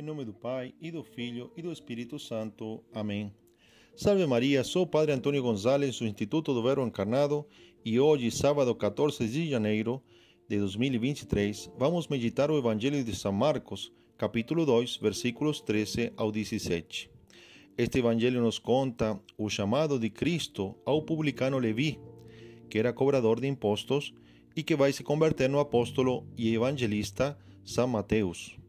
Em nome do Pai, e do Filho, e do Espírito Santo. Amém. Salve Maria, sou o Padre Antônio Gonzalez, do Instituto do Verbo Encarnado, e hoje, sábado 14 de janeiro de 2023, vamos meditar o Evangelho de São Marcos, capítulo 2, versículos 13 ao 17. Este Evangelho nos conta o chamado de Cristo ao publicano Levi, que era cobrador de impostos e que vai se converter no apóstolo e evangelista São Mateus.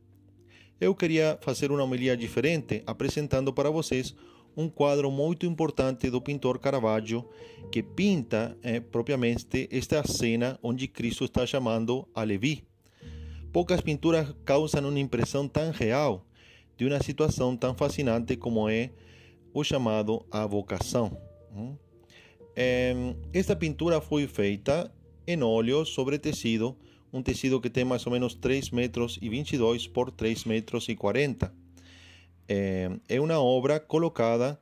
Eu queria fazer uma homilia diferente, apresentando para vocês um quadro muito importante do pintor Caravaggio, que pinta eh, propriamente esta cena onde Cristo está chamando a Levi. Poucas pinturas causam uma impressão tão real de uma situação tão fascinante como é o chamado a vocação. Esta pintura foi feita em óleo sobre tecido, um tecido que tem mais ou menos 3 metros e 22 por 3 metros e 40. É uma obra colocada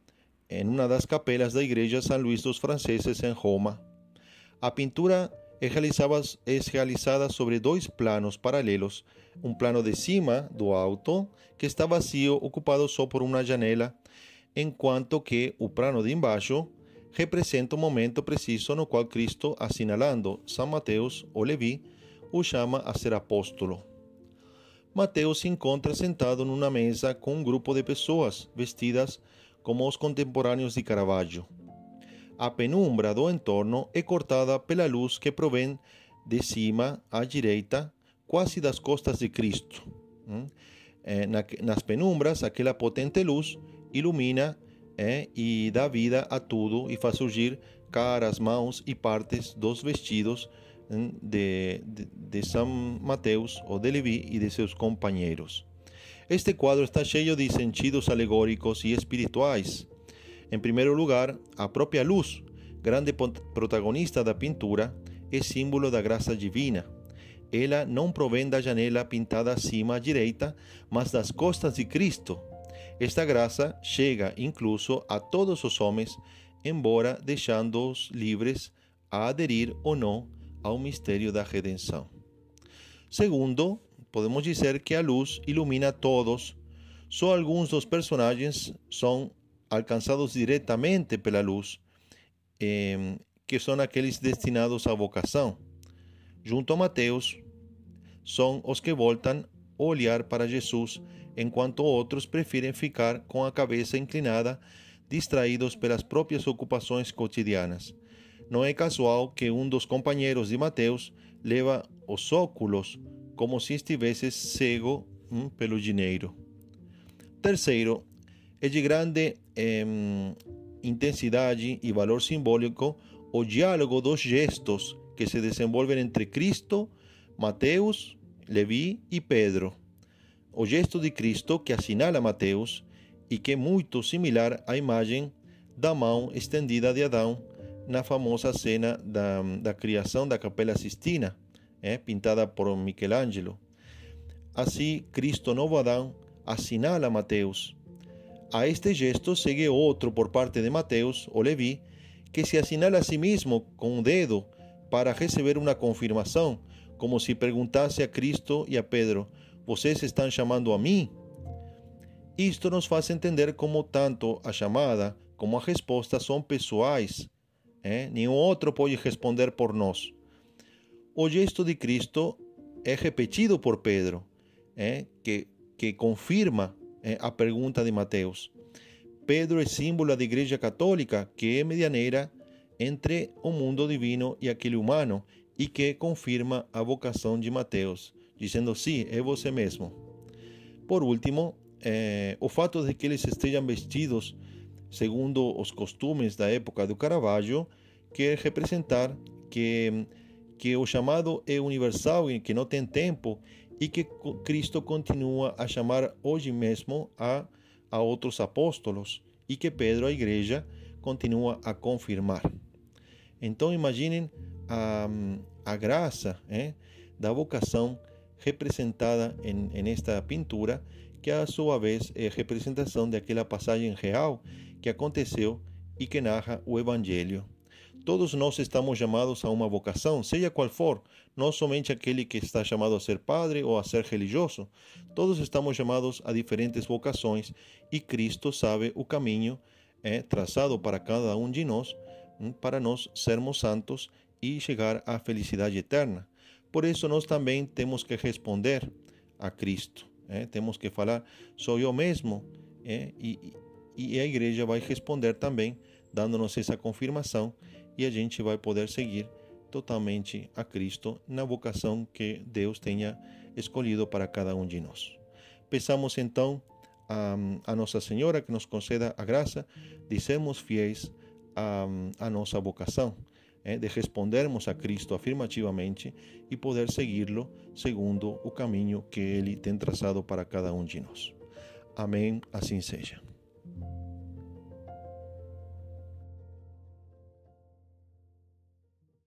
em uma das capelas da igreja São Luís dos Franceses em Roma. A pintura é realizada, é realizada sobre dois planos paralelos, um plano de cima, do alto, que está vazio, ocupado só por uma janela, enquanto que o plano de embaixo representa o momento preciso no qual Cristo, assinalando São Mateus ou Levi, o chama a ser apóstolo. Mateus se encontra sentado numa mesa com um grupo de pessoas vestidas como os contemporâneos de Caravaggio. A penumbra do entorno é cortada pela luz que provém de cima à direita, quase das costas de Cristo. Nas penumbras, aquela potente luz ilumina é, e dá vida a tudo e faz surgir caras, mãos e partes dos vestidos de, de, de Mateus ou de Levi e de seus companheiros. Este quadro está cheio de sentidos alegóricos e espirituais. Em primeiro lugar, a própria luz, grande protagonista da pintura, é símbolo da graça divina. Ela não provém da janela pintada acima à direita, mas das costas de Cristo, esta graça chega incluso a todos os homens, embora deixando-os livres a aderir ou não ao mistério da redenção. Segundo, podemos dizer que a luz ilumina todos, só alguns dos personagens são alcançados diretamente pela luz, eh, que são aqueles destinados à vocação. Junto a Mateus, são os que voltam a olhar para Jesus enquanto outros preferem ficar com a cabeça inclinada, distraídos pelas próprias ocupações cotidianas. Não é casual que um dos companheiros de Mateus leva os óculos como se estivesse cego hum, pelo dinheiro. Terceiro, é de grande intensidade e valor simbólico o diálogo dos gestos que se desenvolvem entre Cristo, Mateus, Levi e Pedro o gesto de Cristo que assinala Mateus e que é muito similar à imagem da mão estendida de Adão na famosa cena da, da criação da Capela Sistina, é, pintada por Michelangelo. Assim, Cristo, novo Adão, assinala Mateus. A este gesto segue outro por parte de Mateus, o Levi, que se assinala a si mesmo com um dedo para receber uma confirmação, como se perguntasse a Cristo e a Pedro: vocês estão chamando a mim? Isto nos faz entender como tanto a chamada como a resposta são pessoais. Eh? Nenhum outro pode responder por nós. O gesto de Cristo é repetido por Pedro, eh? que, que confirma eh, a pergunta de Mateus. Pedro é símbolo da Igreja Católica, que é medianeira entre o mundo divino e aquele humano e que confirma a vocação de Mateus dizendo sim, é você mesmo. Por último, é, o fato de que eles estejam vestidos segundo os costumes da época do Caravaggio quer representar que, que o chamado é universal e que não tem tempo e que Cristo continua a chamar hoje mesmo a, a outros apóstolos e que Pedro, a igreja, continua a confirmar. Então imaginem a, a graça é, da vocação representada en, en esta pintura, que a sua vez é representação daquela passagem real que aconteceu e que narra o Evangelho. Todos nós estamos chamados a uma vocação, seja qual for, não somente aquele que está chamado a ser padre ou a ser religioso. Todos estamos chamados a diferentes vocações e Cristo sabe o caminho é, traçado para cada um de nós, hum, para nós sermos santos e chegar à felicidade eterna. Por isso, nós também temos que responder a Cristo. É, temos que falar, sou eu mesmo. É, e, e a igreja vai responder também, dando-nos essa confirmação e a gente vai poder seguir totalmente a Cristo na vocação que Deus tenha escolhido para cada um de nós. Peçamos então a, a Nossa Senhora que nos conceda a graça de sermos fiéis a nossa vocação, é, de respondermos a Cristo afirmativamente e poder segui-lo segundo o caminho que Ele tem traçado para cada um de nós. Amém, assim seja.